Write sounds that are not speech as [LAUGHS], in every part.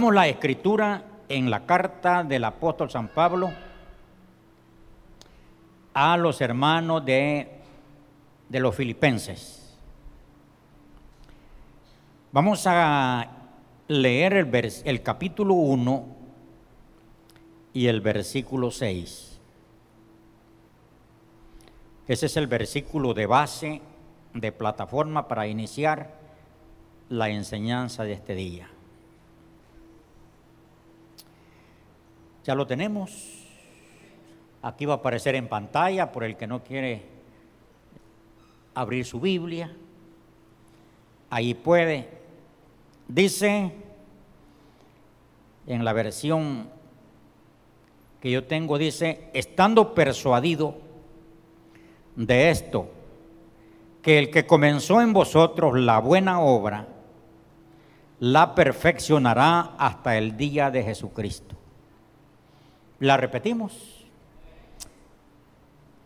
la escritura en la carta del apóstol San Pablo a los hermanos de, los filipenses. Vamos a leer el, el capítulo 1 y el versículo 6. Ese es el versículo de base, de plataforma para iniciar la enseñanza de este día. Ya lo tenemos. Aquí va a aparecer en pantalla por el que no quiere abrir su Biblia. Ahí puede. Dice en la versión que yo tengo, dice, estando persuadido de esto, que el que comenzó en vosotros la buena obra, la perfeccionará hasta el día de Jesucristo. La repetimos.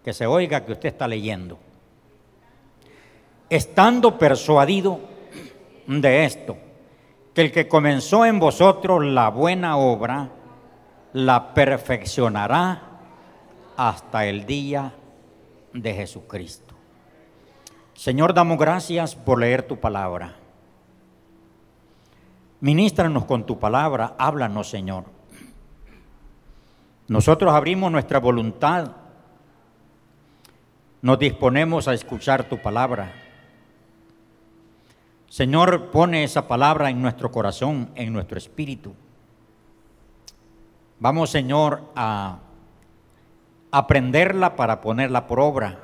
Que se oiga que usted está leyendo. Estando persuadido de esto, que el que comenzó en vosotros la buena obra, la perfeccionará hasta el día de Jesucristo. Señor, damos gracias por leer tu palabra. Ministranos con tu palabra, háblanos, Señor. Nosotros abrimos nuestra voluntad, nos disponemos a escuchar tu palabra. Señor, pone esa palabra en nuestro corazón, en nuestro espíritu. Vamos, Señor, a aprenderla para ponerla por obra.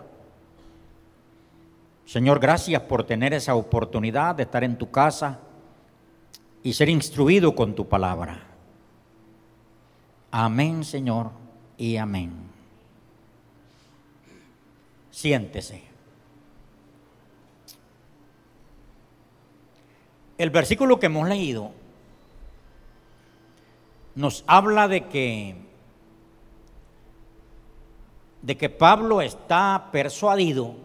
Señor, gracias por tener esa oportunidad de estar en tu casa y ser instruido con tu palabra. Amén, Señor, y amén. Siéntese. El versículo que hemos leído nos habla de que de que Pablo está persuadido,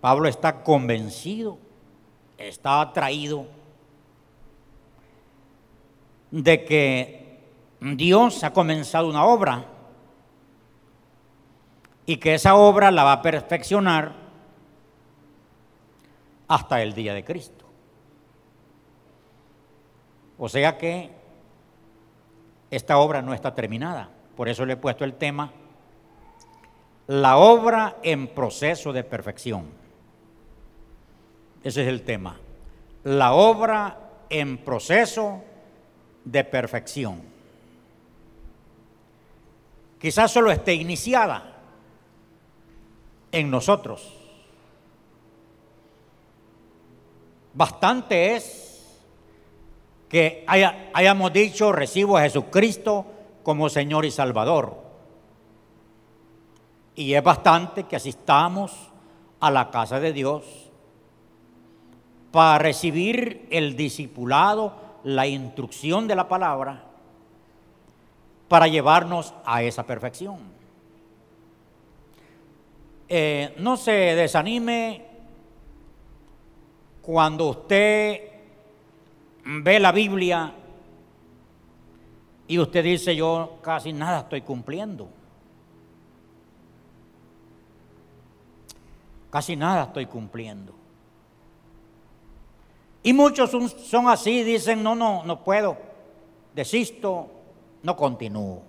Pablo está convencido, está atraído de que Dios ha comenzado una obra y que esa obra la va a perfeccionar hasta el día de Cristo. O sea que esta obra no está terminada. Por eso le he puesto el tema, la obra en proceso de perfección. Ese es el tema. La obra en proceso de perfección. Quizás solo esté iniciada en nosotros. Bastante es que hayamos dicho, recibo a Jesucristo como Señor y Salvador. Y es bastante que asistamos a la casa de Dios para recibir el discipulado la instrucción de la palabra para llevarnos a esa perfección. Eh, no se desanime cuando usted ve la Biblia y usted dice yo casi nada estoy cumpliendo. Casi nada estoy cumpliendo. Y muchos son, así, dicen, no, no, no puedo, desisto, no continúo.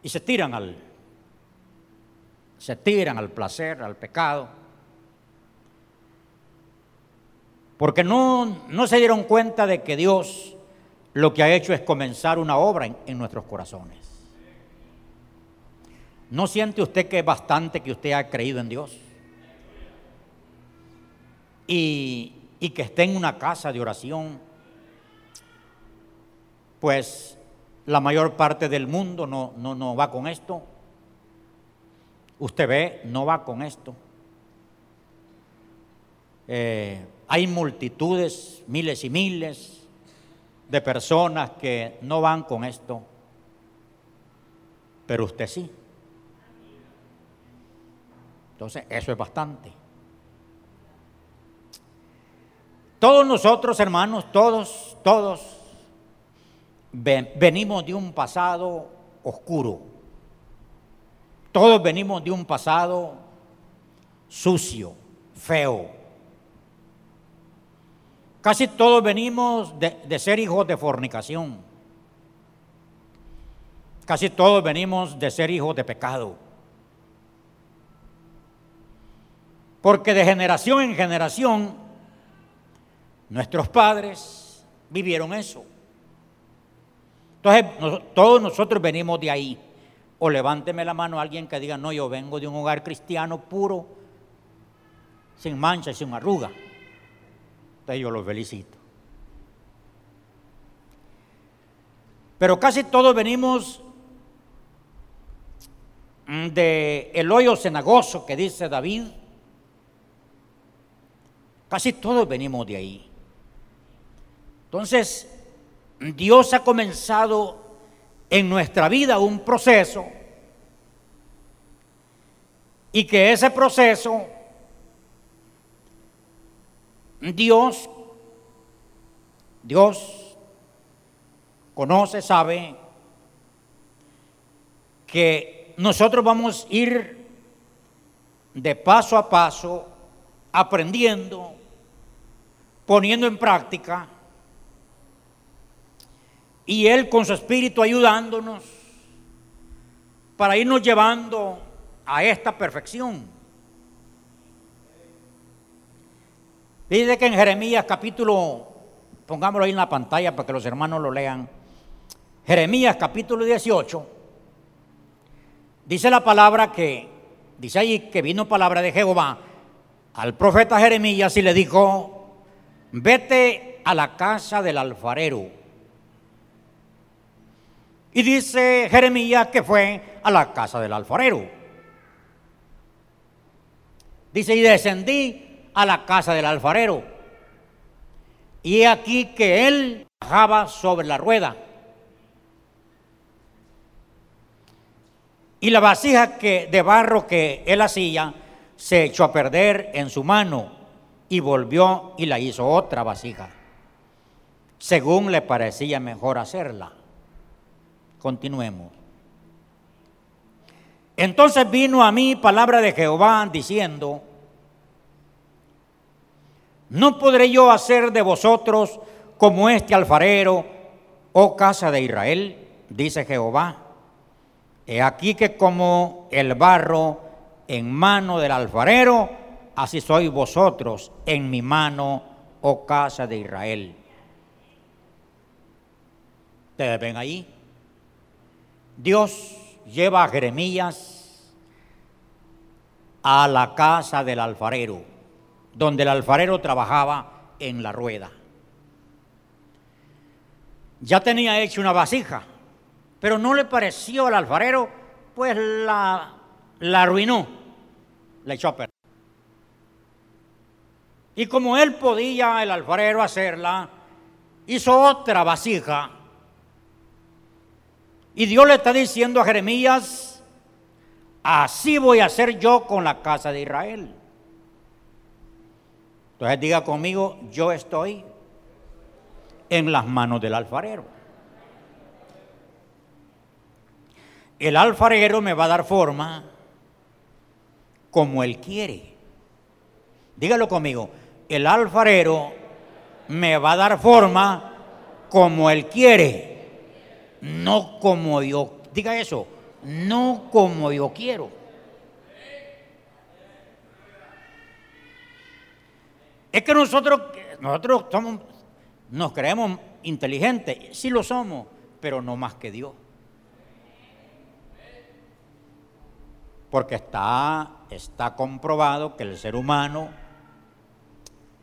Y se tiran al, se tiran al placer, al pecado. Porque no, no se dieron cuenta de que Dios lo que ha hecho es comenzar una obra en, en nuestros corazones. ¿No siente usted que es bastante que usted ha creído en Dios? Y, que esté en una casa de oración, pues la mayor parte del mundo no, no, no va con esto. Usted ve, no va con esto. Eh, hay multitudes, miles y miles de personas que no van con esto, pero usted sí. Entonces, eso es bastante. Todos nosotros, hermanos, todos, todos, venimos de un pasado oscuro. Todos venimos de un pasado sucio, feo. Casi todos venimos de, ser hijos de fornicación. Casi todos venimos de ser hijos de pecado. Porque de generación en generación Nuestros padres vivieron eso. Entonces, todos nosotros venimos de ahí. O levánteme la mano a alguien que diga, no, yo vengo de un hogar cristiano puro, sin mancha y sin arruga. Entonces yo los felicito. Pero casi todos venimos de el hoyo cenagoso que dice David. Casi todos venimos de ahí. Entonces, Dios ha comenzado en nuestra vida un proceso y que ese proceso Dios Dios conoce, sabe que nosotros vamos a ir de paso a paso aprendiendo, poniendo en práctica y Él con su espíritu ayudándonos para irnos llevando a esta perfección. Dice que en Jeremías capítulo, pongámoslo ahí en la pantalla para que los hermanos lo lean, Jeremías capítulo 18, dice la palabra que, dice ahí que vino palabra de Jehová al profeta Jeremías y le dijo, vete a la casa del alfarero y dice Jeremías que fue a la casa del alfarero. Dice, y descendí a la casa del alfarero. Y aquí que él bajaba sobre la rueda. Y la vasija que, de barro que él hacía se echó a perder en su mano y volvió y la hizo otra vasija, según le parecía mejor hacerla. Continuemos. Entonces vino a mí palabra de Jehová diciendo, no podré yo hacer de vosotros como este alfarero, oh casa de Israel, dice Jehová. He aquí que como el barro en mano del alfarero, así sois vosotros en mi mano, oh casa de Israel. ¿Ustedes ven ahí? Dios lleva a Jeremías a la casa del alfarero, donde el alfarero trabajaba en la rueda. Ya tenía hecho una vasija, pero no le pareció al alfarero, pues la, la arruinó, la echó a perder. Y como él podía, el alfarero, hacerla, hizo otra vasija y Dios le está diciendo a Jeremías, así voy a hacer yo con la casa de Israel. Entonces diga conmigo, yo estoy en las manos del alfarero. El alfarero me va a dar forma como él quiere. Dígalo conmigo, el alfarero me va a dar forma como él quiere no como yo, diga eso, no como yo quiero. Es que nosotros, nosotros somos, nos creemos inteligentes, sí lo somos, pero no más que Dios. Porque está, está comprobado que el ser humano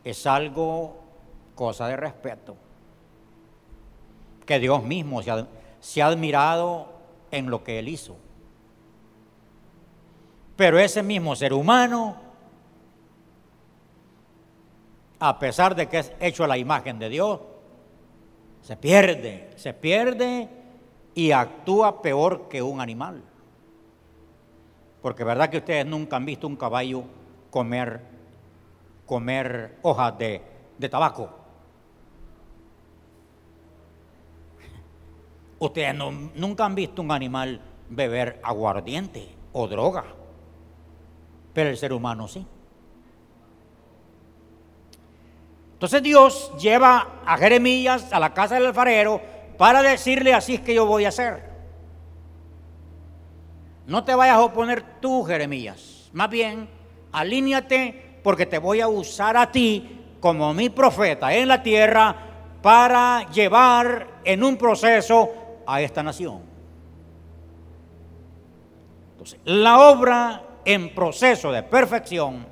es algo, cosa de respeto, que Dios mismo se ha, se ha admirado en lo que él hizo. Pero ese mismo ser humano, a pesar de que es hecho a la imagen de Dios, se pierde, se pierde y actúa peor que un animal. Porque verdad que ustedes nunca han visto un caballo comer, comer hojas de, de tabaco. Ustedes nunca han visto un animal beber aguardiente o droga, pero el ser humano sí. Entonces Dios lleva a Jeremías a la casa del alfarero para decirle así es que yo voy a hacer. No te vayas a oponer tú, Jeremías. Más bien, alíñate porque te voy a usar a ti como mi profeta en la tierra para llevar en un proceso a esta nación. Entonces, la obra en proceso de perfección,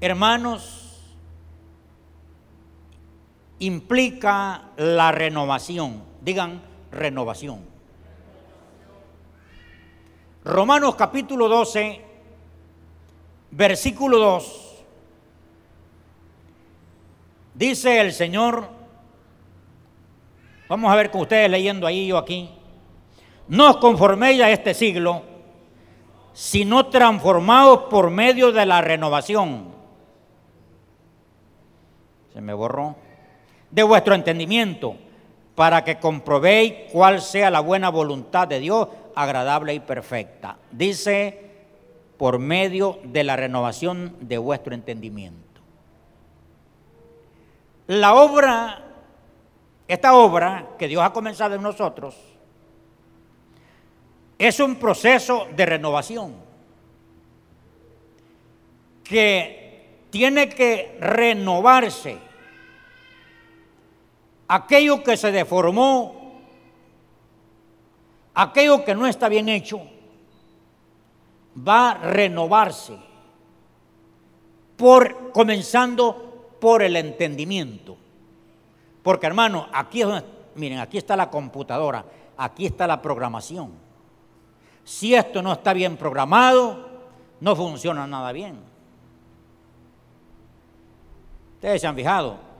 hermanos, implica la renovación. Digan renovación. Romanos capítulo 12, versículo 2. Dice el Señor, vamos a ver con ustedes leyendo ahí yo aquí, no os conforméis a este siglo, sino transformados por medio de la renovación. Se me borró. De vuestro entendimiento, para que comprobéis cuál sea la buena voluntad de Dios, agradable y perfecta. Dice, por medio de la renovación de vuestro entendimiento. La obra, esta obra que Dios ha comenzado en nosotros, es un proceso de renovación que tiene que renovarse. Aquello que se deformó, aquello que no está bien hecho, va a renovarse por comenzando por el entendimiento. Porque hermano, aquí es donde, miren, aquí está la computadora, aquí está la programación. Si esto no está bien programado, no funciona nada bien. Ustedes se han fijado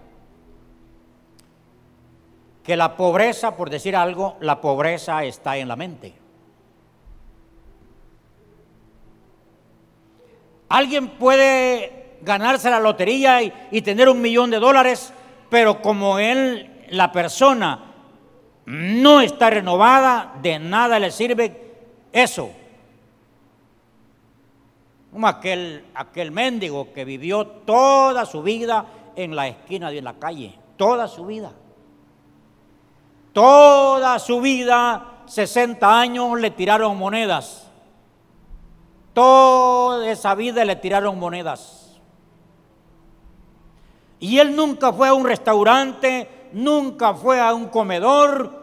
que la pobreza, por decir algo, la pobreza está en la mente. Alguien puede ganarse la lotería y, tener un millón de dólares, pero como él, la persona, no está renovada, de nada le sirve eso. Como aquel, aquel mendigo que vivió toda su vida en la esquina de la calle, toda su vida. Toda su vida, 60 años, le tiraron monedas. Toda esa vida le tiraron monedas. Y él nunca fue a un restaurante, nunca fue a un comedor,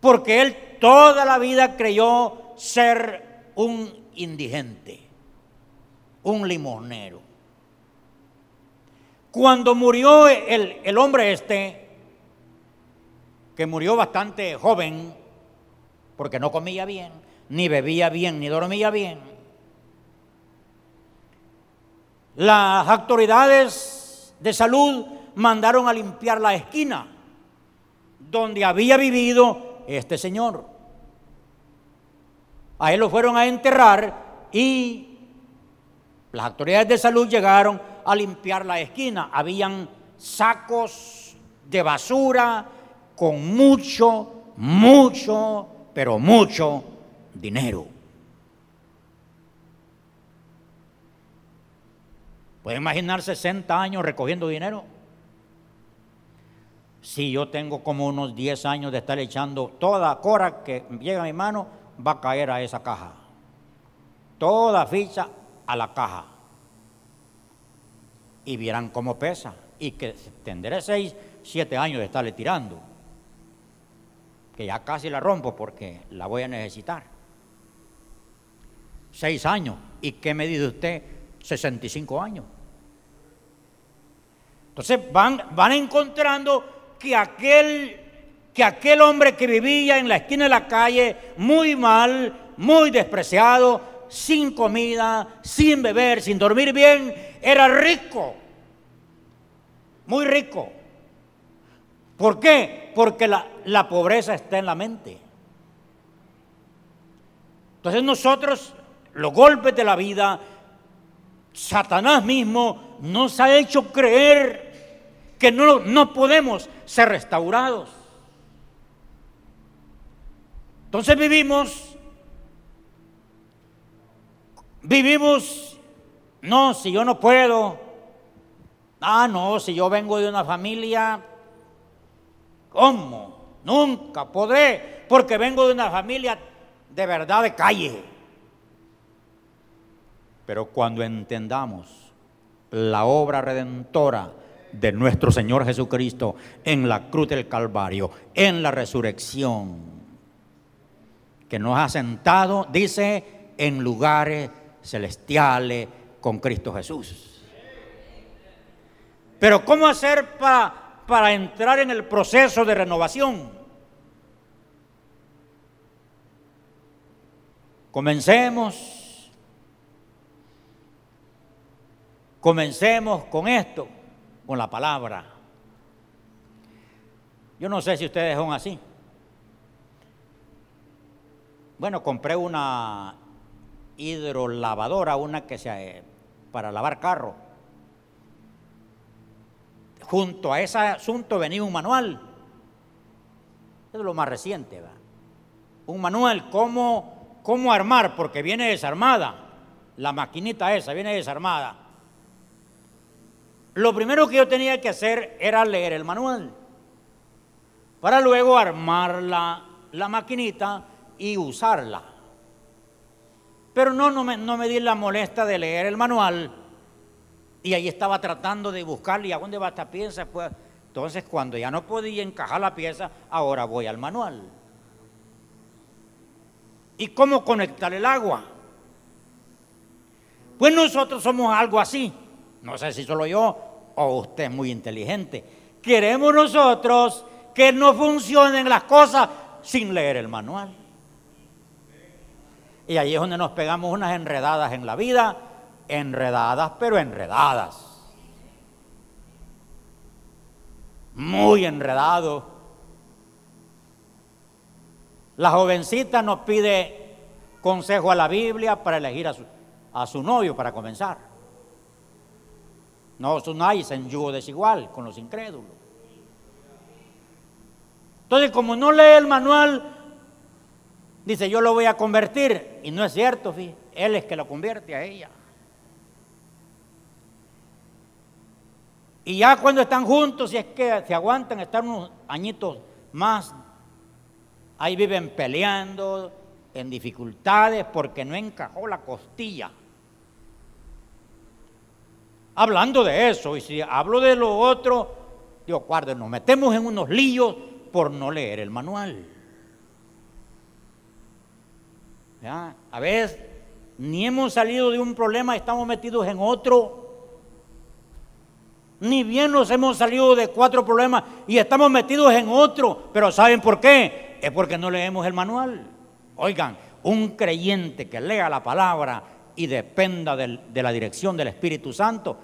porque él toda la vida creyó ser un indigente, un limonero. Cuando murió el, el hombre este, que murió bastante joven, porque no comía bien, ni bebía bien, ni dormía bien, las autoridades de salud mandaron a limpiar la esquina donde había vivido este señor. A él lo fueron a enterrar y las autoridades de salud llegaron a limpiar la esquina. Habían sacos de basura con mucho, mucho, pero mucho dinero. ¿Puede imaginar 60 años recogiendo dinero? Si yo tengo como unos 10 años de estar echando toda cora que llega a mi mano, va a caer a esa caja. Toda ficha a la caja. Y vieran cómo pesa. Y que tendré 6, 7 años de estarle tirando. Que ya casi la rompo porque la voy a necesitar. 6 años. ¿Y qué me dice usted? 65 años. Entonces van, van encontrando que aquel, que aquel hombre que vivía en la esquina de la calle, muy mal, muy despreciado, sin comida, sin beber, sin dormir bien, era rico, muy rico. ¿Por qué? Porque la, la pobreza está en la mente. Entonces nosotros, los golpes de la vida, Satanás mismo nos ha hecho creer que no, no podemos ser restaurados. Entonces vivimos, vivimos, no, si yo no puedo, ah, no, si yo vengo de una familia, ¿cómo? Nunca podré, porque vengo de una familia de verdad de calle. Pero cuando entendamos la obra redentora de nuestro Señor Jesucristo en la cruz del Calvario, en la resurrección, que nos ha sentado, dice, en lugares celestiales con Cristo Jesús. Pero ¿cómo hacer para, para entrar en el proceso de renovación? Comencemos, comencemos con esto, con la palabra. Yo no sé si ustedes son así. Bueno, compré una hidrolavadora, una que sea para lavar carro. Junto a ese asunto venía un manual. es lo más reciente, ¿va? Un manual, cómo, cómo armar, porque viene desarmada. La maquinita esa viene desarmada. Lo primero que yo tenía que hacer era leer el manual. Para luego armar la, la maquinita y usarla. Pero no, no me, no me di la molesta de leer el manual y ahí estaba tratando de buscarle, ¿y a dónde va esta pieza? Pues, entonces, cuando ya no podía encajar la pieza, ahora voy al manual. ¿Y cómo conectar el agua? Pues nosotros somos algo así. No sé si solo yo o usted es muy inteligente. Queremos nosotros que no funcionen las cosas sin leer el manual. Y ahí es donde nos pegamos unas enredadas en la vida, enredadas, pero enredadas. Muy enredado. La jovencita nos pide consejo a la Biblia para elegir a su, a su novio para comenzar. No unáis en yugo desigual con los incrédulos. Entonces, como no lee el manual, Dice, yo lo voy a convertir. Y no es cierto, fíjate. Él es que lo convierte a ella. Y ya cuando están juntos, si es que se aguantan, están unos añitos más, ahí viven peleando, en dificultades, porque no encajó la costilla. Hablando de eso, y si hablo de lo otro, digo, guarden, nos metemos en unos líos por no leer el manual. A veces ni hemos salido de un problema, estamos metidos en otro. Ni bien nos hemos salido de cuatro problemas y estamos metidos en otro. Pero ¿saben por qué? Es porque no leemos el manual. Oigan, un creyente que lea la palabra y dependa de la dirección del Espíritu Santo,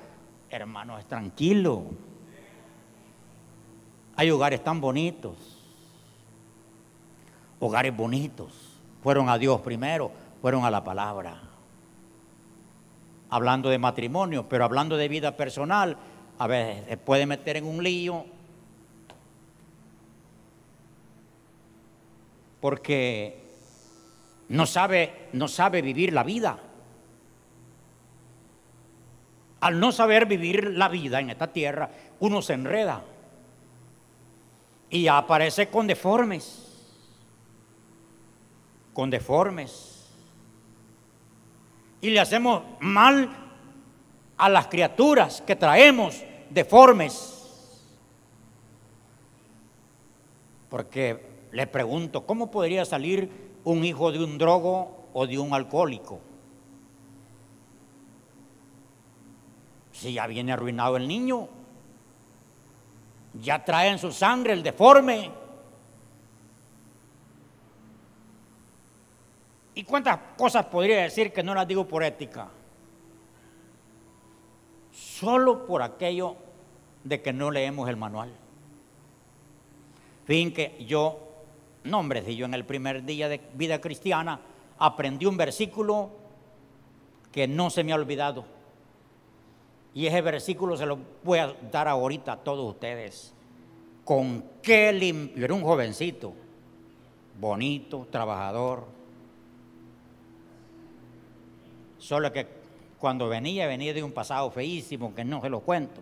hermano, es tranquilo. Hay hogares tan bonitos, hogares bonitos fueron a Dios primero, fueron a la palabra. Hablando de matrimonio, pero hablando de vida personal, a veces se puede meter en un lío. Porque no sabe, no sabe vivir la vida. Al no saber vivir la vida en esta tierra, uno se enreda y aparece con deformes con deformes. Y le hacemos mal a las criaturas que traemos deformes. Porque le pregunto, ¿cómo podría salir un hijo de un drogo o de un alcohólico? Si ya viene arruinado el niño, ya trae en su sangre el deforme. ¿Y cuántas cosas podría decir que no las digo por ética? Solo por aquello de que no leemos el manual. Fin que yo, no hombre, si yo en el primer día de vida cristiana aprendí un versículo que no se me ha olvidado. Y ese versículo se lo voy a dar ahorita a todos ustedes. Con qué limpio, era un jovencito, bonito, trabajador. Solo que cuando venía, venía de un pasado feísimo que no se lo cuento.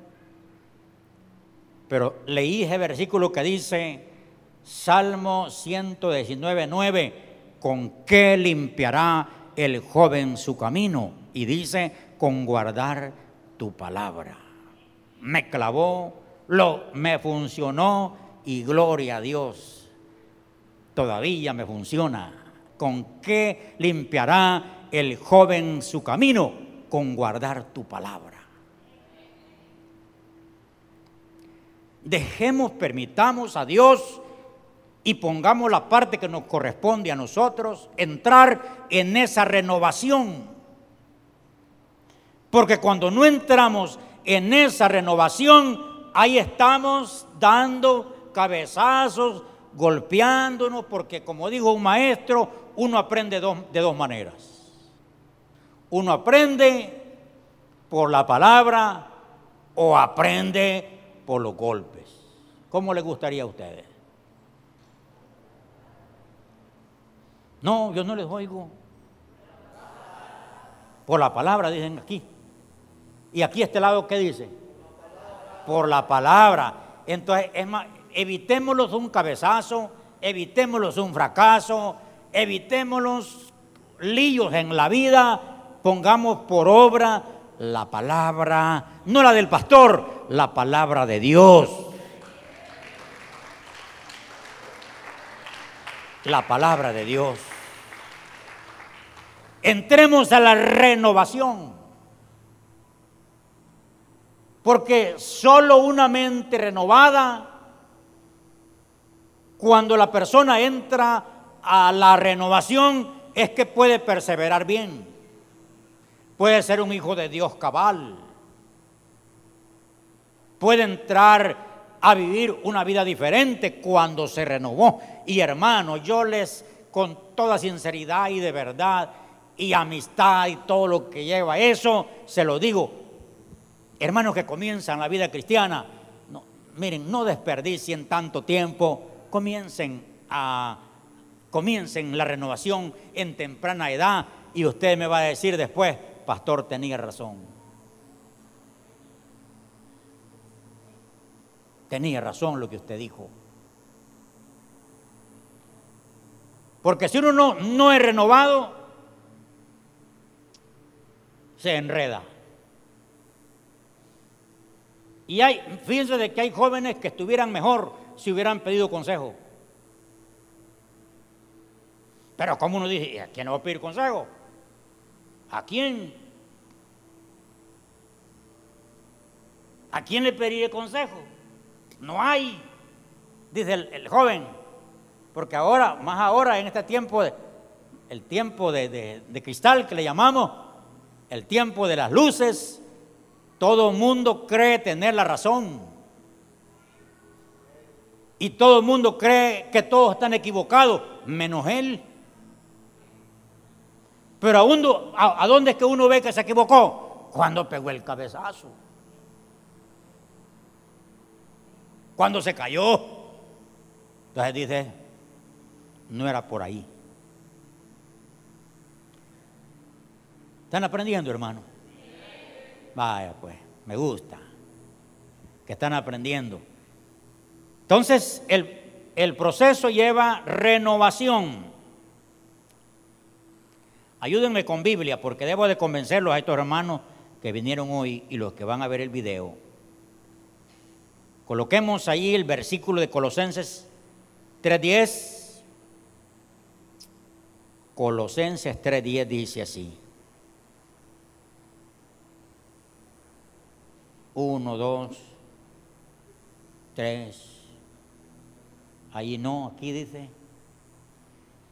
Pero leí ese versículo que dice, Salmo 119, 9, ¿con qué limpiará el joven su camino? Y dice, con guardar tu palabra. Me clavó, lo, me funcionó y gloria a Dios. Todavía me funciona. ¿Con qué limpiará el joven su camino? Con guardar tu palabra. Dejemos, permitamos a Dios y pongamos la parte que nos corresponde a nosotros, entrar en esa renovación. Porque cuando no entramos en esa renovación, ahí estamos dando cabezazos, golpeándonos, porque como dijo un maestro, uno aprende de dos maneras. Uno aprende por la palabra o aprende por los golpes. ¿Cómo le gustaría a ustedes? No, yo no les oigo. Por la palabra, dicen aquí. Y aquí este lado, ¿qué dice? Por la palabra. Entonces, es más, evitémoslos un cabezazo, evitémoslos un fracaso, evitémoslos líos en la vida, pongamos por obra la palabra, no la del pastor, la palabra de Dios. La palabra de Dios. Entremos a la renovación. Porque solo una mente renovada, cuando la persona entra a la renovación, es que puede perseverar bien. Puede ser un hijo de Dios cabal. Puede entrar a vivir una vida diferente cuando se renovó. Y hermano, yo les, con toda sinceridad y de verdad, y amistad y todo lo que lleva eso, se lo digo, hermanos que comienzan la vida cristiana, no, miren, no desperdicien tanto tiempo, comiencen a comiencen la renovación en temprana edad y usted me va a decir después, pastor, tenía razón. Tenía razón lo que usted dijo. Porque si uno no, no es renovado, se enreda. Y hay, fíjense de que hay jóvenes que estuvieran mejor si hubieran pedido consejo. Pero como uno dice, ¿a quién no va a pedir consejo? ¿A quién? ¿A quién le pediré consejo? No hay, dice el, joven, porque ahora, más ahora en este tiempo, el tiempo de cristal que le llamamos, el tiempo de las luces, todo el mundo cree tener la razón. Y todo el mundo cree que todos están equivocados, menos él. Pero a, ¿a dónde es que uno ve que se equivocó? Cuando pegó el cabezazo. Cuando se cayó. Entonces dice, no era por ahí. ¿Están aprendiendo, hermano? Vaya, pues, me gusta. Que están aprendiendo. Entonces, el, el proceso lleva renovación. Ayúdenme con Biblia, porque debo de convencerlos a estos hermanos que vinieron hoy y los que van a ver el video. Coloquemos ahí el versículo de Colosenses 3.10. Colosenses 3.10 dice así. Uno, dos, tres. Ahí no, aquí dice.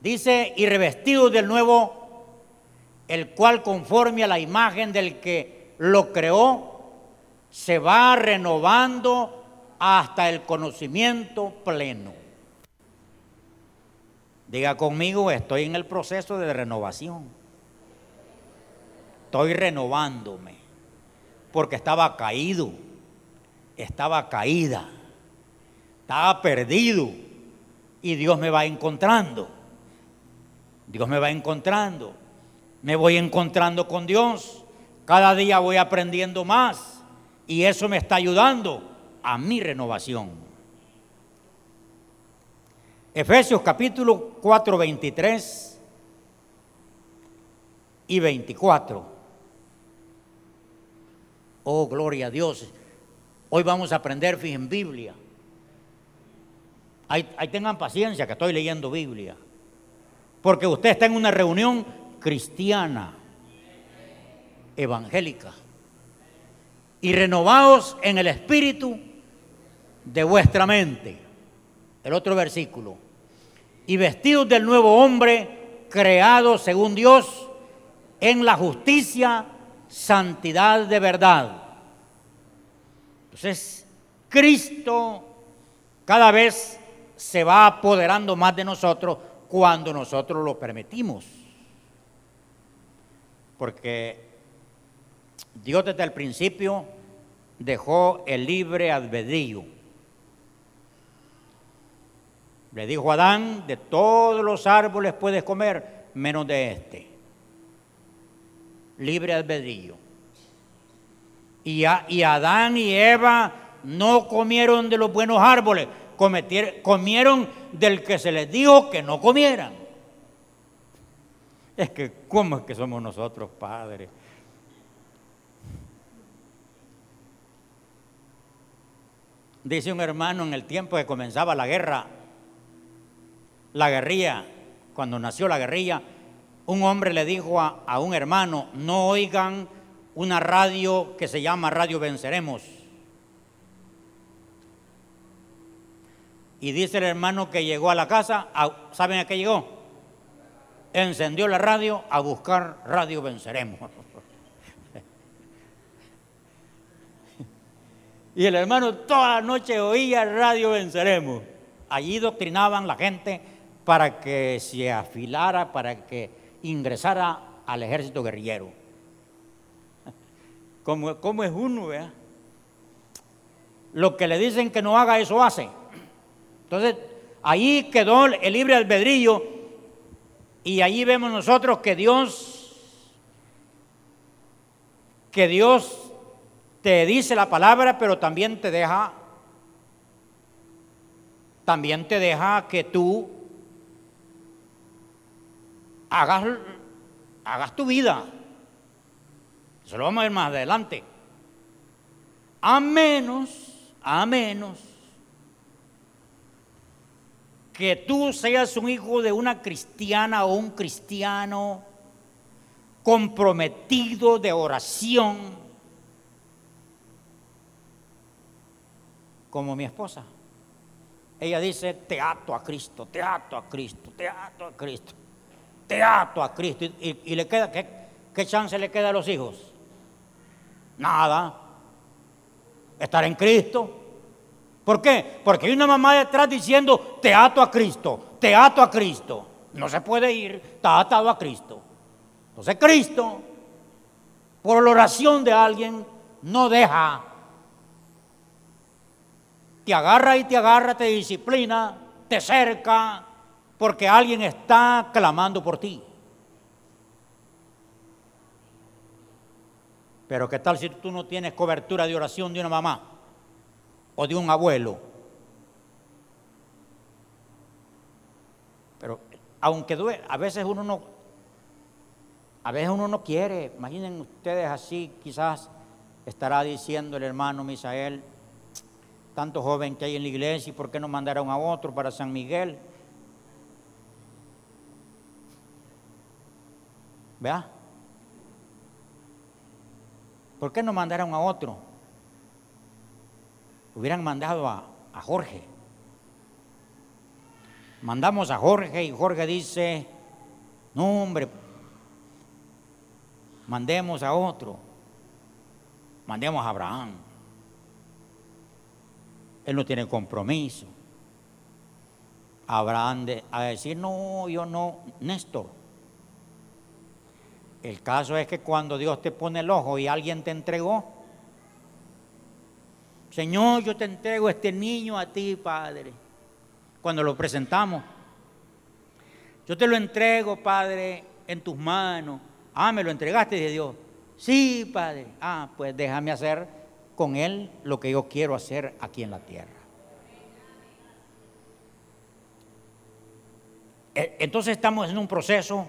Dice, y revestido del nuevo, el cual conforme a la imagen del que lo creó, se va renovando hasta el conocimiento pleno. Diga conmigo, estoy en el proceso de renovación. Estoy renovándome porque estaba caído, estaba caída, estaba perdido y Dios me va encontrando. Dios me va encontrando. Me voy encontrando con Dios. Cada día voy aprendiendo más. Y eso me está ayudando a mi renovación. Efesios capítulo 4, 23 y 24. Oh, gloria a Dios. Hoy vamos a aprender en Biblia. Ahí, ahí tengan paciencia que estoy leyendo Biblia. Porque usted está en una reunión cristiana, evangélica. Y renovados en el espíritu de vuestra mente. El otro versículo. Y vestidos del nuevo hombre, creado según Dios en la justicia, santidad de verdad. Entonces, Cristo cada vez se va apoderando más de nosotros cuando nosotros lo permitimos. Porque Dios desde el principio dejó el libre albedrío. Le dijo a Adán, de todos los árboles puedes comer, menos de este. Libre albedrío. Y, Adán y Eva no comieron de los buenos árboles, comieron del que se les dijo que no comieran. Es que, ¿cómo es que somos nosotros, padres? Dice un hermano en el tiempo que comenzaba la guerra, la guerrilla, cuando nació la guerrilla, un hombre le dijo a, a un hermano, no oigan una radio que se llama Radio Venceremos Y dice el hermano que llegó a la casa, ¿saben a qué llegó? Encendió la radio a buscar Radio Venceremos. [LAUGHS] y el hermano toda la noche oía Radio Venceremos. Allí doctrinaban la gente para que se afilara, para que ingresara al ejército guerrillero. [LAUGHS] ¿Cómo, cómo es uno, vea? Lo que le dicen que no haga, eso hace. Entonces, ahí quedó el libre albedrillo y allí vemos nosotros que Dios, que Dios te dice la palabra, pero también te deja, también te deja que tú hagas, hagas tu vida. Eso lo vamos a ver más adelante. A menos, a menos que tú seas un hijo de una cristiana o un cristiano comprometido de oración, como mi esposa. Ella dice, te ato a Cristo, te ato a Cristo, te ato a Cristo, te ato a Cristo. Y, le queda, ¿qué, ¿qué chance le queda a los hijos? Nada. Estar en Cristo. ¿Por qué? Porque hay una mamá detrás diciendo, te ato a Cristo, te ato a Cristo. No se puede ir, está atado a Cristo. Entonces Cristo, por la oración de alguien, no deja. Te agarra y te agarra, te disciplina, te cerca, porque alguien está clamando por ti. Pero ¿qué tal si tú no tienes cobertura de oración de una mamá? o de un abuelo. Pero aunque duele, a veces uno no, a veces uno no quiere. Imaginen ustedes así, quizás estará diciendo el hermano Misael, tanto joven que hay en la iglesia, ¿y por qué no mandaron a otro para San Miguel? ¿Vea? ¿Por qué no mandaron a otro? hubieran mandado a, Jorge. Mandamos a Jorge y Jorge dice, no hombre, mandemos a otro, mandemos a Abraham. Él no tiene compromiso. Abraham a decir, no, yo no, Néstor. El caso es que cuando Dios te pone el ojo y alguien te entregó, Señor, yo te entrego este niño a ti, Padre. Cuando lo presentamos. Yo te lo entrego, Padre, en tus manos. Ah, me lo entregaste, de Dios. Sí, Padre. Ah, pues déjame hacer con Él lo que yo quiero hacer aquí en la tierra. E, entonces estamos en un proceso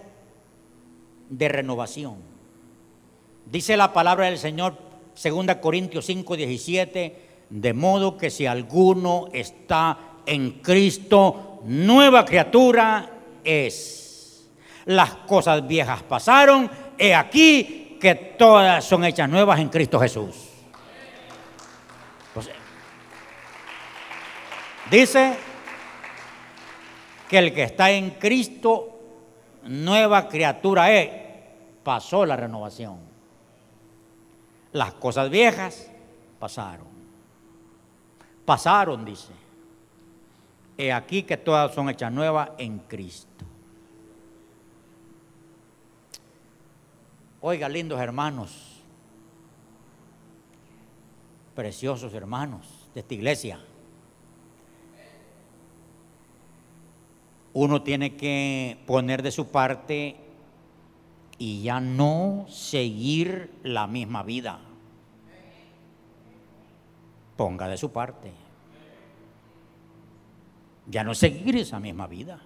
de renovación. Dice la palabra del Señor, 2 Corintios 5, 17, de modo que si alguno está en Cristo, nueva criatura es. Las cosas viejas pasaron, he aquí que todas son hechas nuevas en Cristo Jesús. dice que el que está en Cristo, nueva criatura es. Pasó la renovación. Las cosas viejas pasaron. Pasaron, dice. He aquí que todas son hechas nuevas en Cristo. Oiga, lindos hermanos, preciosos hermanos de esta iglesia. Uno tiene que poner de su parte y ya no seguir la misma vida. Ponga de su parte ya no seguir esa misma vida.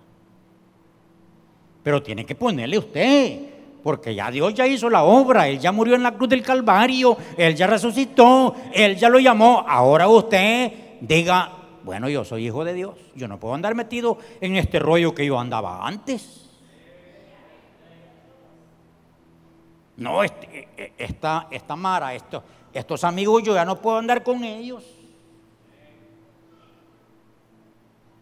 Pero tiene que ponerle usted, porque ya Dios ya hizo la obra, Él ya murió en la cruz del Calvario, Él ya resucitó, Él ya lo llamó. Ahora usted diga, bueno, yo soy hijo de Dios, yo no puedo andar metido en este rollo que yo andaba antes. No, este, e, e, esta, esta Mara, estos amigos, yo ya no puedo andar con ellos.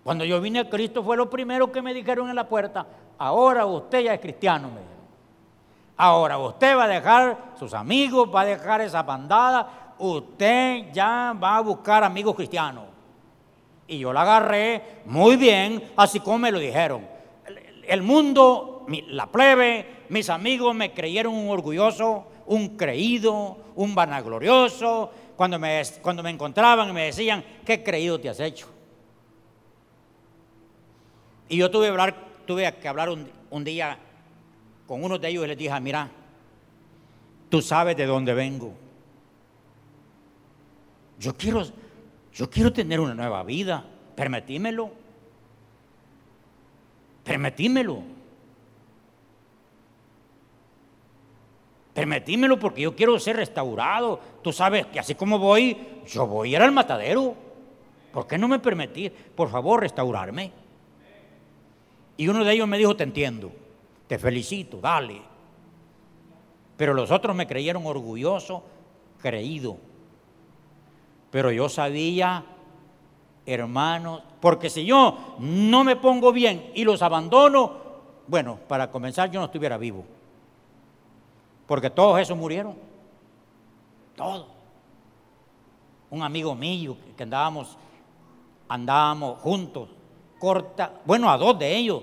Cuando yo vine a Cristo fue lo primero que me dijeron en la puerta, ahora usted ya es cristiano, me Ahora usted va a dejar sus amigos, va a dejar esa bandada, usted ya va a buscar amigos cristianos. Y yo la agarré muy bien, así como me lo dijeron. El mundo, la plebe, mis amigos me creyeron un orgulloso, un creído, un vanaglorioso. Cuando me, cuando me encontraban y me decían, ¿qué creído te has hecho? Y yo tuve, que hablar un, día con uno de ellos y les dije, mira, tú sabes de dónde vengo. Yo quiero, yo quiero tener una nueva vida. Permitímelo. Permitímelo. Permitímelo porque yo quiero ser restaurado. Tú sabes que así como voy, yo voy a ir al matadero. ¿Por qué no me permitís, por favor, restaurarme? Y uno de ellos me dijo, te entiendo, te felicito, dale. Pero los otros me creyeron orgulloso, creído. Pero yo sabía, hermanos, porque si yo no me pongo bien y los abandono, bueno, para comenzar yo no estuviera vivo. Porque todos esos murieron. Todos. Un amigo mío que andábamos, andábamos juntos corta, bueno, a dos de ellos.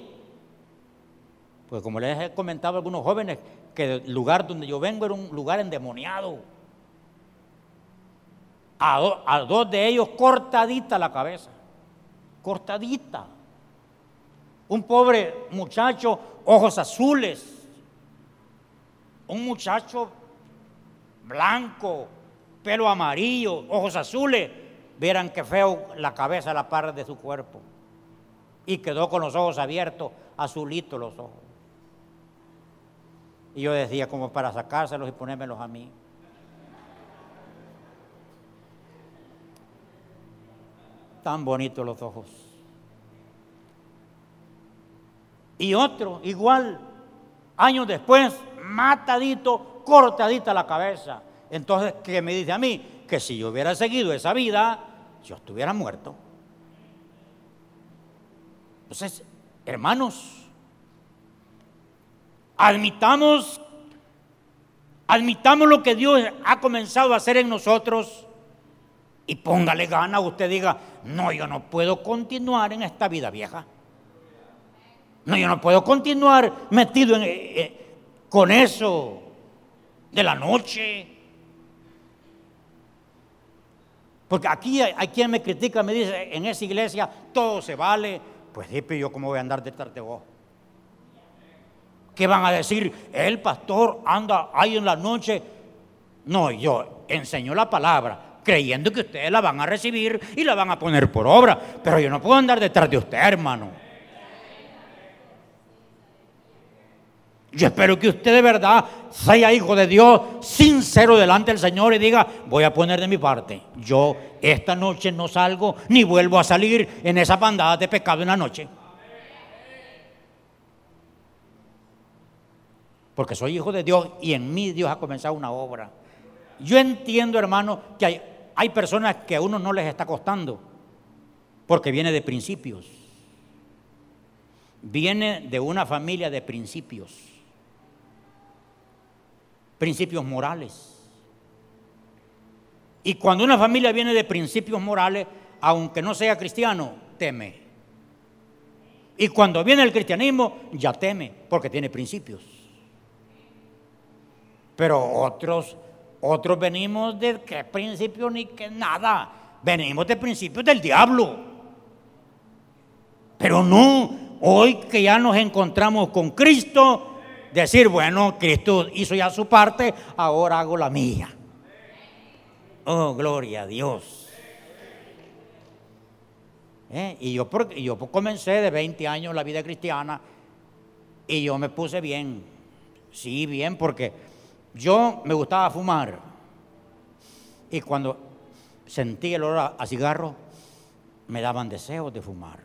Pues como les he comentado a algunos jóvenes, que el lugar donde yo vengo era un lugar endemoniado. A, dos de ellos cortadita la cabeza, cortadita. Un pobre muchacho, ojos azules. Un muchacho blanco, pelo amarillo, ojos azules. Vieran qué feo la cabeza, la par de su cuerpo y quedó con los ojos abiertos, azulitos los ojos. Y yo decía como para sacárselos y ponérmelos a mí. Tan bonitos los ojos. Y otro, igual, años después, matadito, cortadita la cabeza. Entonces, ¿qué me dice a mí? Que si yo hubiera seguido esa vida, yo estuviera muerto. Entonces, hermanos, admitamos, admitamos lo que Dios ha comenzado a hacer en nosotros y póngale gana, usted diga, no, yo no puedo continuar en esta vida vieja. No, yo no puedo continuar metido eh, eh, con eso de la noche. Porque aquí hay, quien me critica, me dice, en esa iglesia todo se vale, pues sí, yo cómo voy a andar detrás de vos. ¿Qué van a decir? El pastor anda ahí en la noche. No, yo enseño la palabra creyendo que ustedes la van a recibir y la van a poner por obra. Pero yo no puedo andar detrás de usted, hermano. Yo espero que usted de verdad sea hijo de Dios, sincero delante del Señor y diga, voy a poner de mi parte. Yo esta noche no salgo ni vuelvo a salir en esa pandada de pecado en la noche. Porque soy hijo de Dios y en mí Dios ha comenzado una obra. Yo entiendo, hermano, que hay, hay personas que a uno no les está costando, porque viene de principios. Viene de una familia de principios principios morales. Y cuando una familia viene de principios morales, aunque no sea cristiano, teme. Y cuando viene el cristianismo, ya teme, porque tiene principios. Pero otros, otros venimos de qué principio ni que nada. Venimos de principios del diablo. Pero no, hoy que ya nos encontramos con Cristo, Decir, bueno, Cristo hizo ya su parte, ahora hago la mía. Oh, gloria a Dios. ¿Eh? Y yo, yo comencé de 20 años la vida cristiana y yo me puse bien. Sí, bien, porque yo me gustaba fumar. Y cuando sentí el olor a cigarro, me daban deseos de fumar.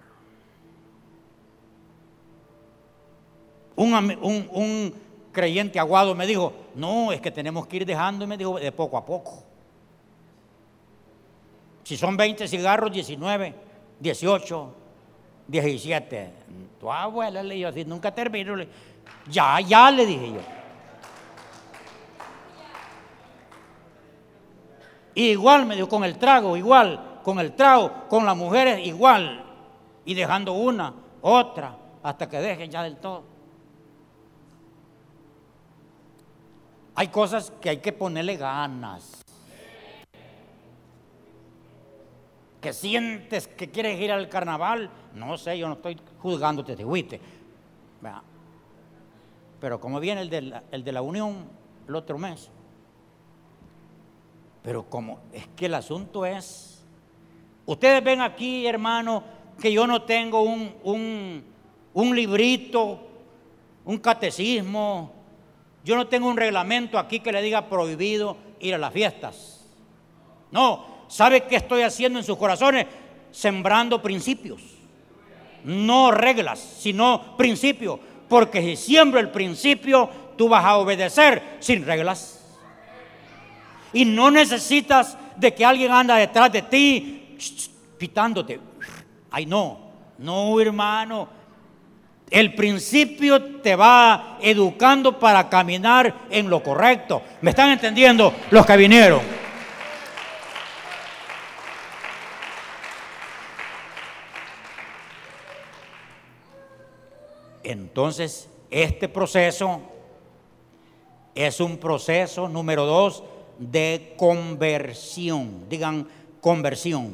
Un, creyente aguado me dijo, no, es que tenemos que ir dejando, y me dijo, de poco a poco. Si son 20 cigarros, 19, 18, 17. Tu abuela le dijo así, nunca termino. Ya, ya le dije yo. Igual me dijo, con el trago, igual, con el trago, con las mujeres, igual. Y dejando una, otra, hasta que dejen ya del todo. Hay cosas que hay que ponerle ganas. Que sientes que quieres ir al carnaval, no sé, yo no estoy juzgándote de fuiste. Pero como viene el de, el de la unión el otro mes. Pero como es que el asunto es, ustedes ven aquí, hermano, que yo no tengo un, un, un librito, un catecismo, yo no tengo un reglamento aquí que le diga prohibido ir a las fiestas. No, ¿sabe qué estoy haciendo en sus corazones? Sembrando principios. No reglas, sino principios. Porque si siembro el principio, tú vas a obedecer sin reglas. Y no necesitas de que alguien anda detrás de ti pitándote. Ay, no, no, hermano. El principio te va educando para caminar en lo correcto. ¿Me están entendiendo los que vinieron? Entonces, este proceso es un proceso número dos de conversión. Digan conversión.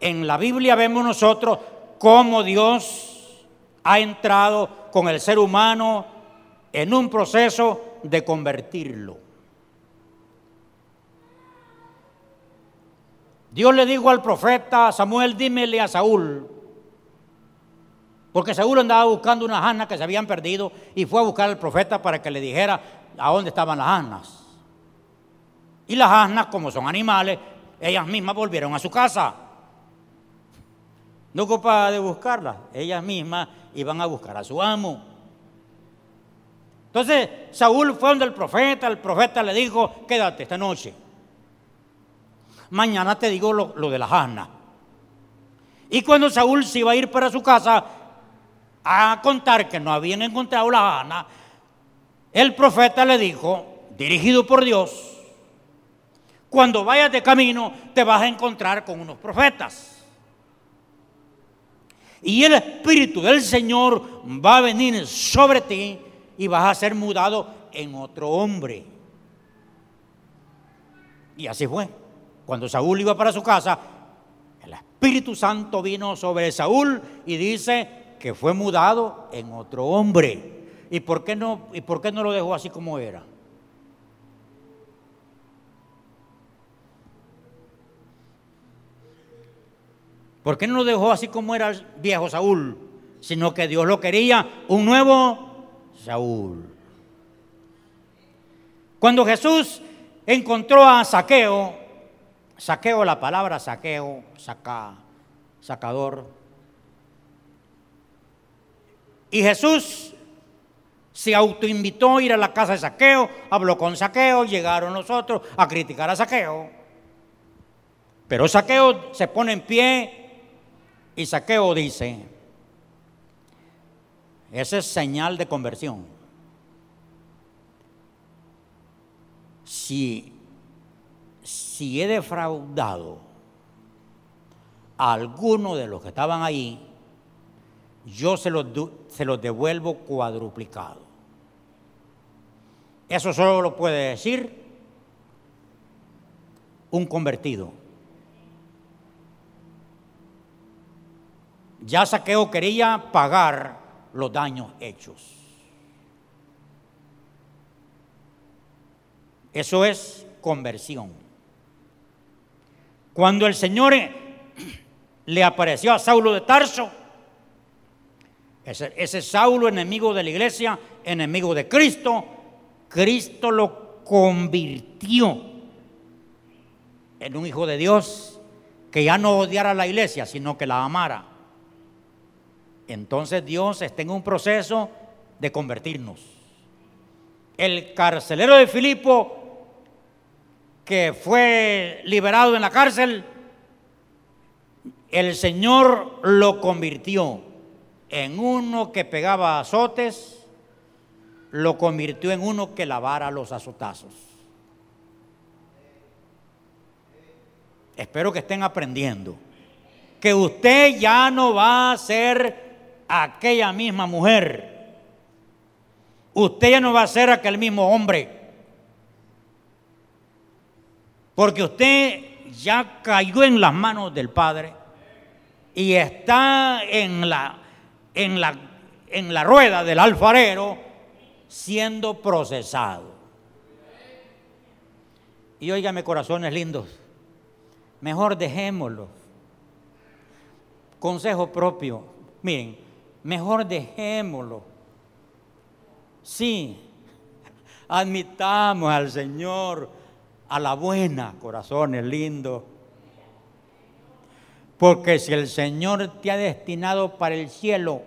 En la Biblia vemos nosotros cómo Dios ha entrado con el ser humano en un proceso de convertirlo. Dios le dijo al profeta Samuel, dímele a Saúl, porque Saúl andaba buscando unas asnas que se habían perdido y fue a buscar al profeta para que le dijera a dónde estaban las asnas. Y las asnas, como son animales, ellas mismas volvieron a su casa. No ocupa de buscarla, ellas mismas iban a buscar a su amo. Entonces Saúl fue donde el profeta, el profeta le dijo, quédate esta noche. Mañana te digo lo, de la asnas. Y cuando Saúl se iba a ir para su casa a contar que no habían encontrado la asnas, el profeta le dijo, dirigido por Dios, cuando vayas de camino te vas a encontrar con unos profetas. Y el Espíritu del Señor va a venir sobre ti y vas a ser mudado en otro hombre. Y así fue. Cuando Saúl iba para su casa, el Espíritu Santo vino sobre Saúl y dice que fue mudado en otro hombre. ¿Y por qué no, y por qué no lo dejó así como era? ¿Por qué no lo dejó así como era el viejo Saúl? Sino que Dios lo quería un nuevo Saúl. Cuando Jesús encontró a Saqueo, Saqueo, la palabra saqueo, saca, sacador. Y Jesús se autoinvitó a ir a la casa de Saqueo, habló con Saqueo, llegaron los otros a criticar a Saqueo. Pero Saqueo se pone en pie y Saqueo dice, esa es señal de conversión. Si si he defraudado a alguno de los que estaban ahí, yo se los, se los devuelvo cuadruplicado. Eso solo lo puede decir un convertido. Ya Saqueo quería pagar los daños hechos. Eso es conversión. Cuando el Señor [CLEARS THROAT] le apareció a Saulo de Tarso, ese, ese, Saulo enemigo de la iglesia, enemigo de Cristo, Cristo lo convirtió en un hijo de Dios que ya no odiara a la iglesia, sino que la amara. Entonces Dios está en un proceso de convertirnos. El carcelero de Filipo que fue liberado en la cárcel, el Señor lo convirtió en uno que pegaba azotes, lo convirtió en uno que lavara los azotazos. Espero que estén aprendiendo que usted ya no va a ser aquella misma mujer. Usted ya no va a ser aquel mismo hombre. Porque usted ya cayó en las manos del Padre y está en la, en la, en la rueda del alfarero siendo procesado. Y óigame, corazones lindos, mejor dejémoslo. Consejo propio, miren, mejor dejémoslo. Sí, admitamos al Señor a la buena, corazones lindos. Porque si el Señor te ha destinado para el cielo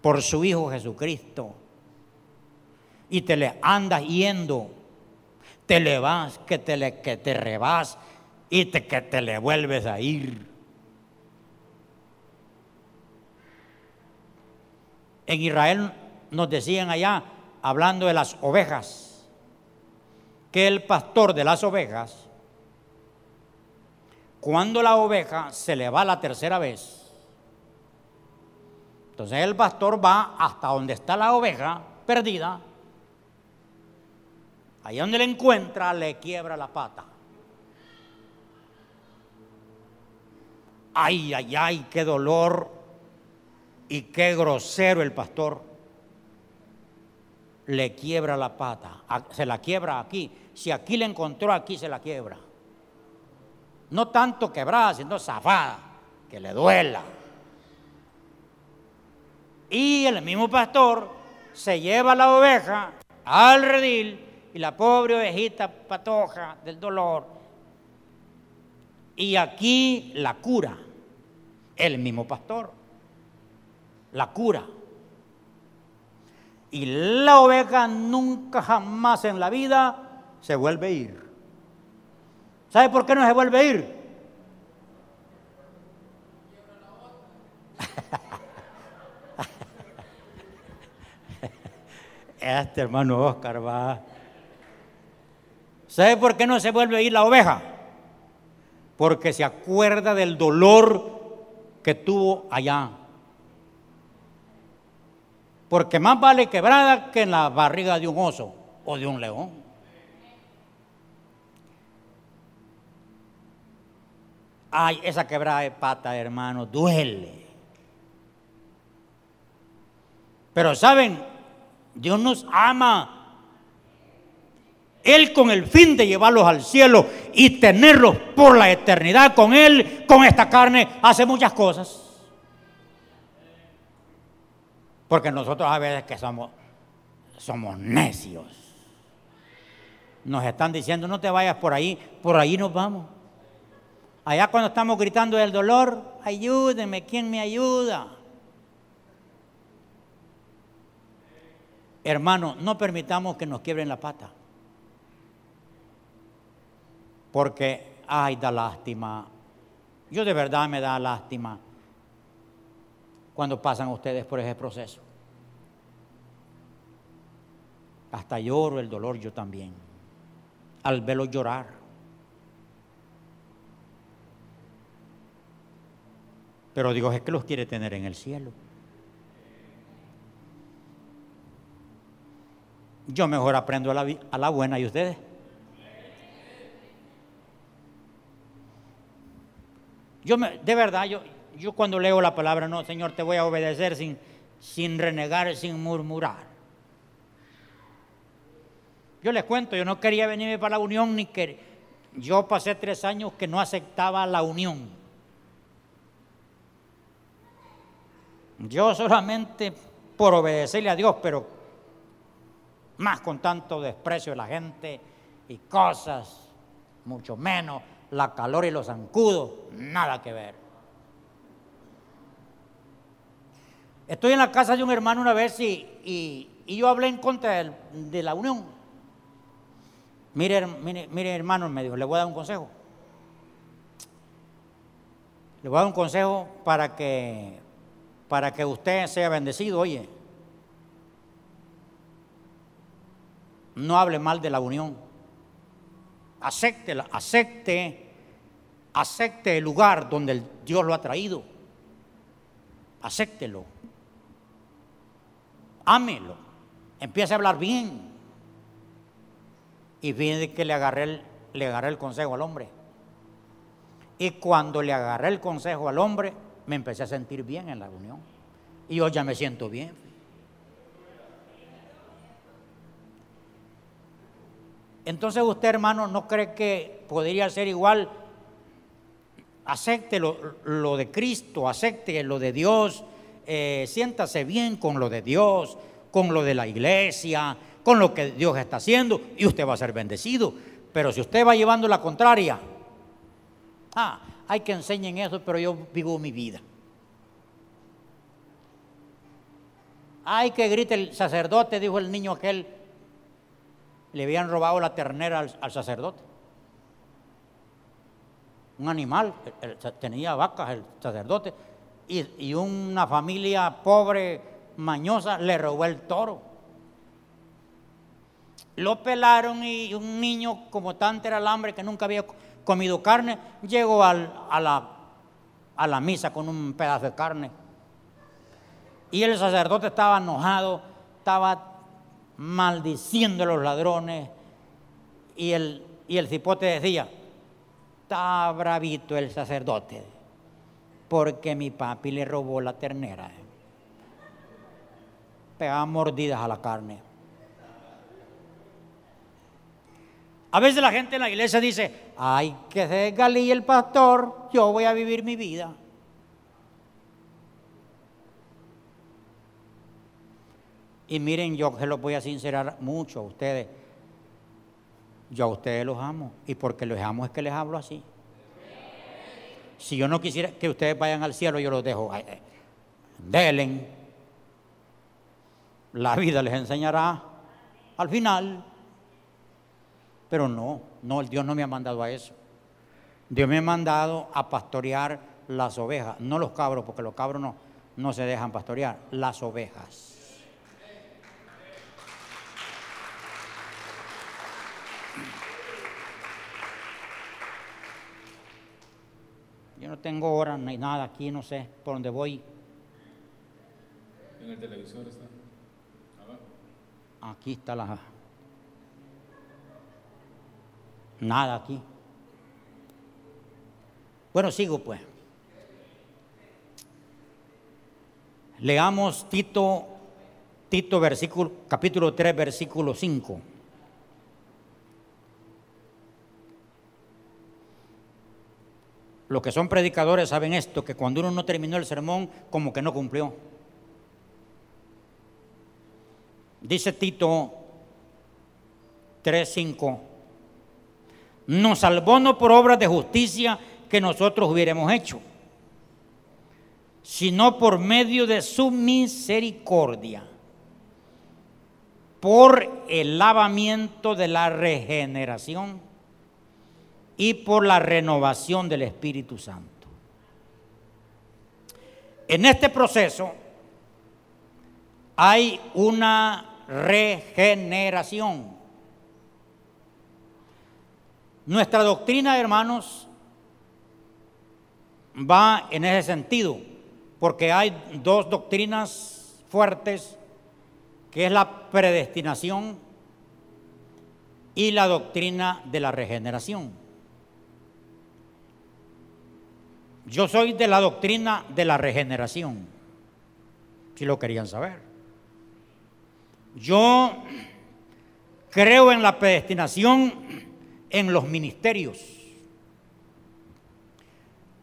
por su Hijo Jesucristo y te le andas yendo, te le vas, que te, le, que te rebas y te, que te le vuelves a ir. En Israel nos decían allá, hablando de las ovejas, que el pastor de las ovejas, cuando la oveja se le va la tercera vez, entonces el pastor va hasta donde está la oveja perdida, ahí donde le encuentra, le quiebra la pata. Ay, ay, ay, qué dolor y qué grosero el pastor le quiebra la pata, se la quiebra aquí. Si aquí le encontró, aquí se la quiebra. No tanto quebrada, sino zafada, que le duela. Y el mismo pastor se lleva la oveja al redil y la pobre ovejita patoja del dolor. Y aquí la cura, el mismo pastor, la cura. Y la oveja nunca jamás en la vida se vuelve a ir. ¿Sabe por qué no se vuelve a ir? Este hermano Oscar va. ¿Sabe por qué no se vuelve a ir la oveja? Porque se acuerda del dolor que tuvo allá porque más vale quebrada que en la barriga de un oso o de un león. Ay, esa quebrada de pata, hermano, duele. Pero saben, Dios nos ama. Él con el fin de llevarlos al cielo y tenerlos por la eternidad con Él, con esta carne, hace muchas cosas. Porque nosotros a veces que somos, somos necios. Nos están diciendo, no te vayas por ahí, por ahí nos vamos. Allá cuando estamos gritando del dolor, ayúdenme, ¿quién me ayuda? Hermano, no permitamos que nos quiebren la pata. Porque, ay, da lástima. Yo de verdad me da lástima cuando pasan ustedes por ese proceso. Hasta lloro el dolor yo también. Al verlo llorar. Pero Dios es que los quiere tener en el cielo. Yo mejor aprendo a la, buena y ustedes. Yo me, de verdad, yo, yo cuando leo la palabra, no, Señor, te voy a obedecer sin, sin renegar, sin murmurar. Yo les cuento, yo no quería venirme para la unión ni que yo pasé tres años que no aceptaba la unión. Yo solamente por obedecerle a Dios, pero más con tanto desprecio de la gente y cosas, mucho menos la calor y los zancudos, nada que ver. Estoy en la casa de un hermano una vez y, yo hablé en contra de, la unión. Mire, mire, mire, hermano, me dijo, le voy a dar un consejo. Le voy a dar un consejo para que para que usted sea bendecido, oye. No hable mal de la unión. Acéptela, acepte, acepte el lugar donde Dios lo ha traído. Acéptelo. Ámelo. Empiece a hablar bien. Y viene que le agarré el, le agarré el consejo al hombre. Y cuando le agarré el consejo al hombre, me empecé a sentir bien en la unión. Y hoy ya me siento bien. Entonces usted, hermano, ¿no cree que podría ser igual? Acepte lo, de Cristo, acepte lo de Dios, eh, siéntase bien con lo de Dios, con lo de la iglesia, con lo que Dios está haciendo y usted va a ser bendecido. Pero si usted va llevando la contraria, ah, hay que enseñen eso, pero yo vivo mi vida. Ay, que grite el sacerdote, dijo el niño aquel. Le habían robado la ternera al, sacerdote. Un animal, tenía vacas el sacerdote. Y, una familia pobre, mañosa, le robó el toro. Lo pelaron y un niño, como tanto era el hambre que nunca había comido carne, llegó a, la, a la misa con un pedazo de carne. Y el sacerdote estaba enojado, estaba maldiciendo a los ladrones. Y el, y el cipote decía, está bravito el sacerdote, porque mi papi le robó la ternera. Pegaba mordidas a la carne. A veces la gente en la iglesia dice, ay, que se Galí el pastor, yo voy a vivir mi vida. Y miren, yo se los voy a sincerar mucho a ustedes. Yo a ustedes los amo. Y porque los amo es que les hablo así. Si yo no quisiera que ustedes vayan al cielo, yo los dejo. Delen. La vida les enseñará al final. Pero no, no, el Dios no me ha mandado a eso. Dios me ha mandado a pastorear las ovejas, no los cabros, porque los cabros no se dejan pastorear, las ovejas. Yo no tengo hora ni nada aquí, no sé por dónde voy. En el televisor está. Aquí está la Nada aquí. Bueno, sigo pues. Leamos Tito, Tito versículo, capítulo 3, versículo 5. Los que son predicadores saben esto, que cuando uno no terminó el sermón, como que no cumplió. Dice Tito 3:5, nos salvó no por obras de justicia que nosotros hubiéramos hecho, sino por medio de su misericordia, por el lavamiento de la regeneración y por la renovación del Espíritu Santo. En este proceso hay una regeneración. Nuestra doctrina, hermanos, va en ese sentido, porque hay dos doctrinas fuertes, que es la predestinación y la doctrina de la regeneración. Yo soy de la doctrina de la regeneración, si lo querían saber. Yo creo en la predestinación en los ministerios.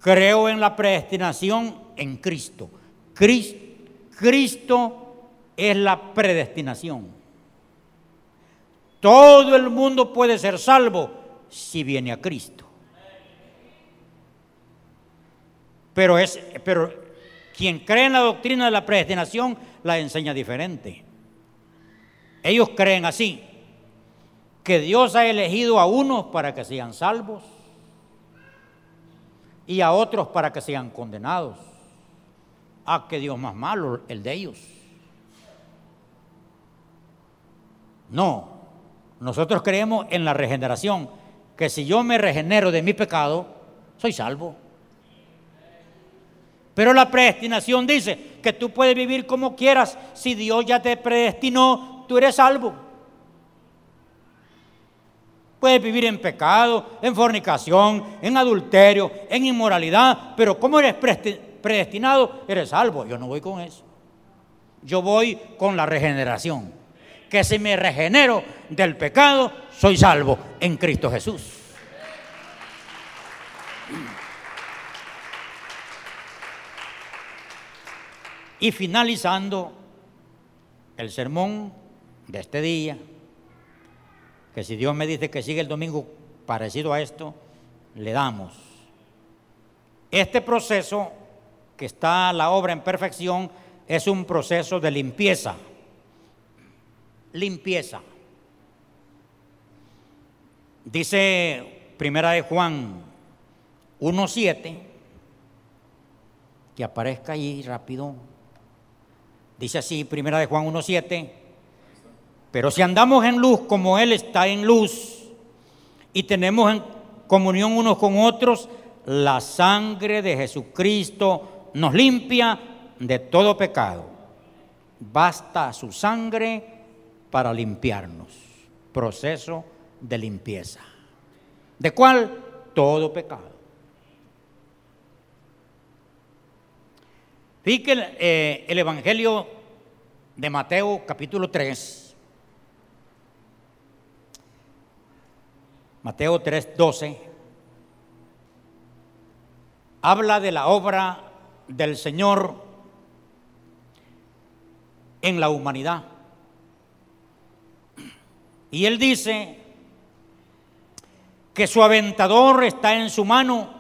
Creo en la predestinación en Cristo. Cristo es la predestinación. Todo el mundo puede ser salvo si viene a Cristo. Pero, es, pero quien cree en la doctrina de la predestinación la enseña diferente. Ellos creen así, que Dios ha elegido a unos para que sean salvos y a otros para que sean condenados. Ah, que Dios más malo, el de ellos. No, nosotros creemos en la regeneración, que si yo me regenero de mi pecado, soy salvo. Pero la predestinación dice que tú puedes vivir como quieras si Dios ya te predestinó tú eres salvo. Puedes vivir en pecado, en fornicación, en adulterio, en inmoralidad, pero como eres predestinado, eres salvo. Yo no voy con eso. Yo voy con la regeneración. Que si me regenero del pecado, soy salvo en Cristo Jesús. Y finalizando el sermón, de este día, que si Dios me dice que sigue el domingo parecido a esto, le damos. Este proceso, que está la obra en perfección, es un proceso de limpieza. Limpieza. Dice Primera de Juan 1.7, que aparezca ahí rápido. Dice así, Primera de Juan 1.7, pero si andamos en luz como Él está en luz y tenemos en comunión unos con otros, la sangre de Jesucristo nos limpia de todo pecado. Basta su sangre para limpiarnos. Proceso de limpieza. ¿De cuál? Todo pecado. Fíjense eh, el Evangelio de Mateo capítulo 3 Mateo 3:12, habla de la obra del Señor en la humanidad. Y él dice que su aventador está en su mano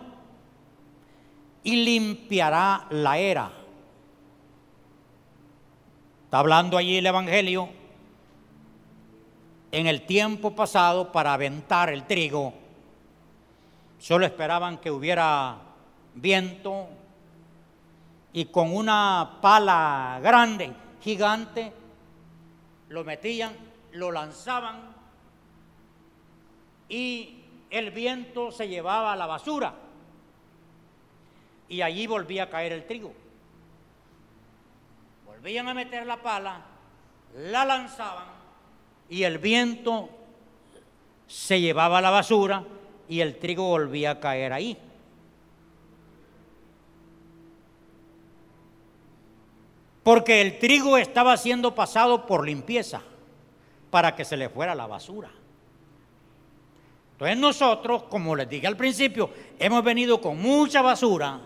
y limpiará la era. Está hablando allí el Evangelio en el tiempo pasado para aventar el trigo. Solo esperaban que hubiera viento y con una pala grande, gigante, lo metían, lo lanzaban y el viento se llevaba a la basura y allí volvía a caer el trigo volvían a meter la pala, la lanzaban y el viento se llevaba la basura y el trigo volvía a caer ahí. Porque el trigo estaba siendo pasado por limpieza para que se le fuera la basura. Entonces nosotros, como les dije al principio, hemos venido con mucha basura,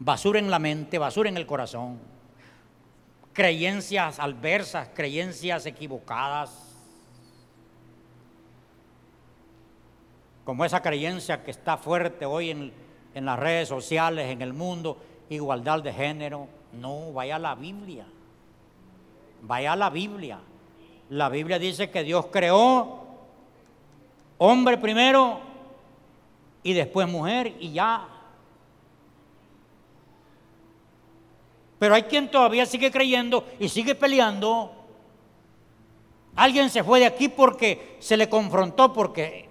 basura en la mente, basura en el corazón, creencias adversas, creencias equivocadas, como esa creencia que está fuerte hoy en, en las redes sociales, en el mundo, igualdad de género. No, vaya a la Biblia. Vaya a la Biblia. La Biblia dice que Dios creó hombre primero y después mujer y ya. Pero hay quien todavía sigue creyendo y sigue peleando. Alguien se fue de aquí porque se le confrontó, porque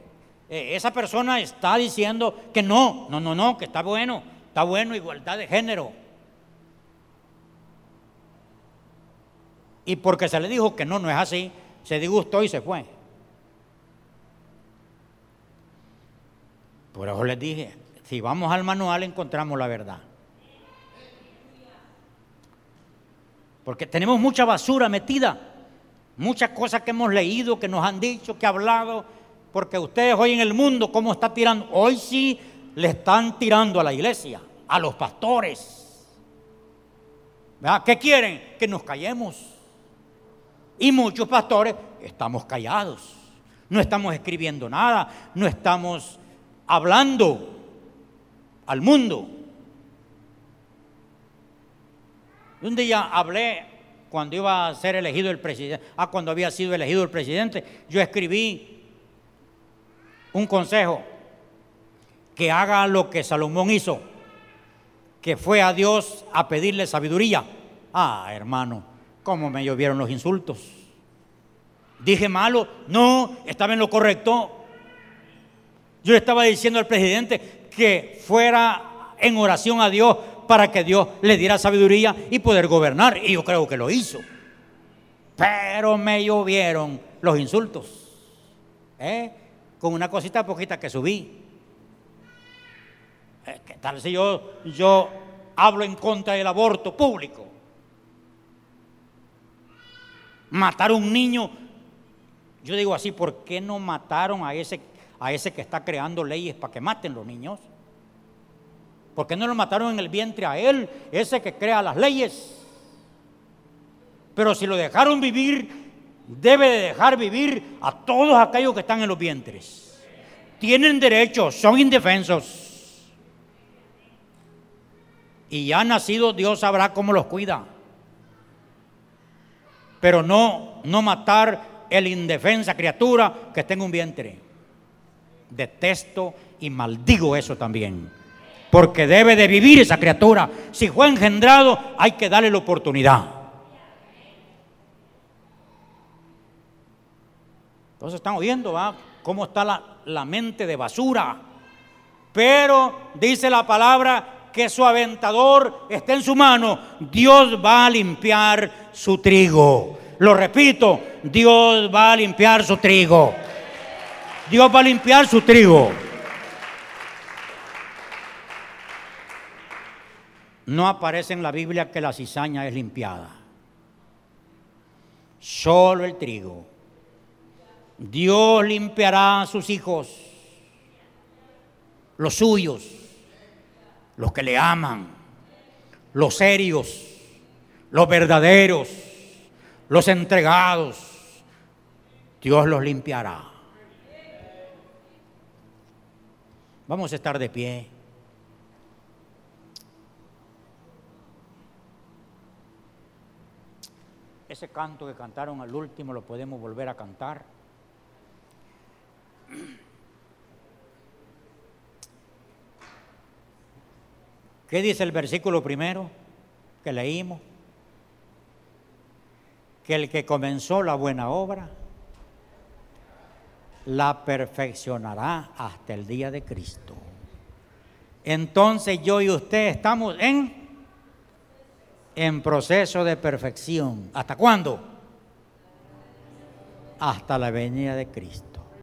eh, esa persona está diciendo que no, no, no, no, que está bueno, está bueno igualdad de género. Y porque se le dijo que no, no es así, se disgustó y se fue. Por eso les dije, si vamos al manual encontramos la verdad. Porque tenemos mucha basura metida, muchas cosas que hemos leído, que nos han dicho, que ha hablado, porque ustedes hoy en el mundo, ¿cómo está tirando? Hoy sí le están tirando a la iglesia, a los pastores. ¿Qué quieren? Que nos callemos. Y muchos pastores estamos callados. No estamos escribiendo nada, no estamos hablando al mundo. Un día hablé cuando iba a ser elegido el presidente, ah, cuando había sido elegido el presidente, yo escribí un consejo, que haga lo que Salomón hizo, que fue a Dios a pedirle sabiduría. Ah, hermano, ¿cómo me llovieron los insultos? Dije malo, no, estaba en lo correcto. Yo estaba diciendo al presidente que fuera en oración a Dios para que Dios le diera sabiduría y poder gobernar. Y yo creo que lo hizo. Pero me llovieron los insultos. ¿Eh? con una cosita poquita que subí. ¿Qué tal si yo, yo hablo en contra del aborto público? Matar a un niño. Yo digo así, ¿por qué no mataron a ese, a ese que está creando leyes para que maten los niños? ¿Por qué no lo mataron en el vientre a él, ese que crea las leyes? Pero si lo dejaron vivir debe de dejar vivir a todos aquellos que están en los vientres. Tienen derechos, son indefensos. Y ya nacido Dios sabrá cómo los cuida. Pero no, no matar el indefensa criatura que está en un vientre. Detesto y maldigo eso también. Porque debe de vivir esa criatura. Si fue engendrado, hay que darle la oportunidad. Entonces están oyendo, ¿va? Cómo está la, la mente de basura. Pero dice la palabra que su aventador está en su mano. Dios va a limpiar su trigo. Lo repito, Dios va a limpiar su trigo. Dios va a limpiar su trigo. No aparece en la Biblia que la cizaña es limpiada. Solo el trigo. Dios limpiará a sus hijos, los suyos, los que le aman, los serios, los verdaderos, los entregados. Dios los limpiará. Vamos a estar de pie. Ese canto que cantaron al último lo podemos volver a cantar. ¿Qué dice el versículo primero que leímos? Que el que comenzó la buena obra la perfeccionará hasta el día de Cristo. Entonces yo y usted estamos en en proceso de perfección. ¿Hasta cuándo? Hasta la venida de Cristo.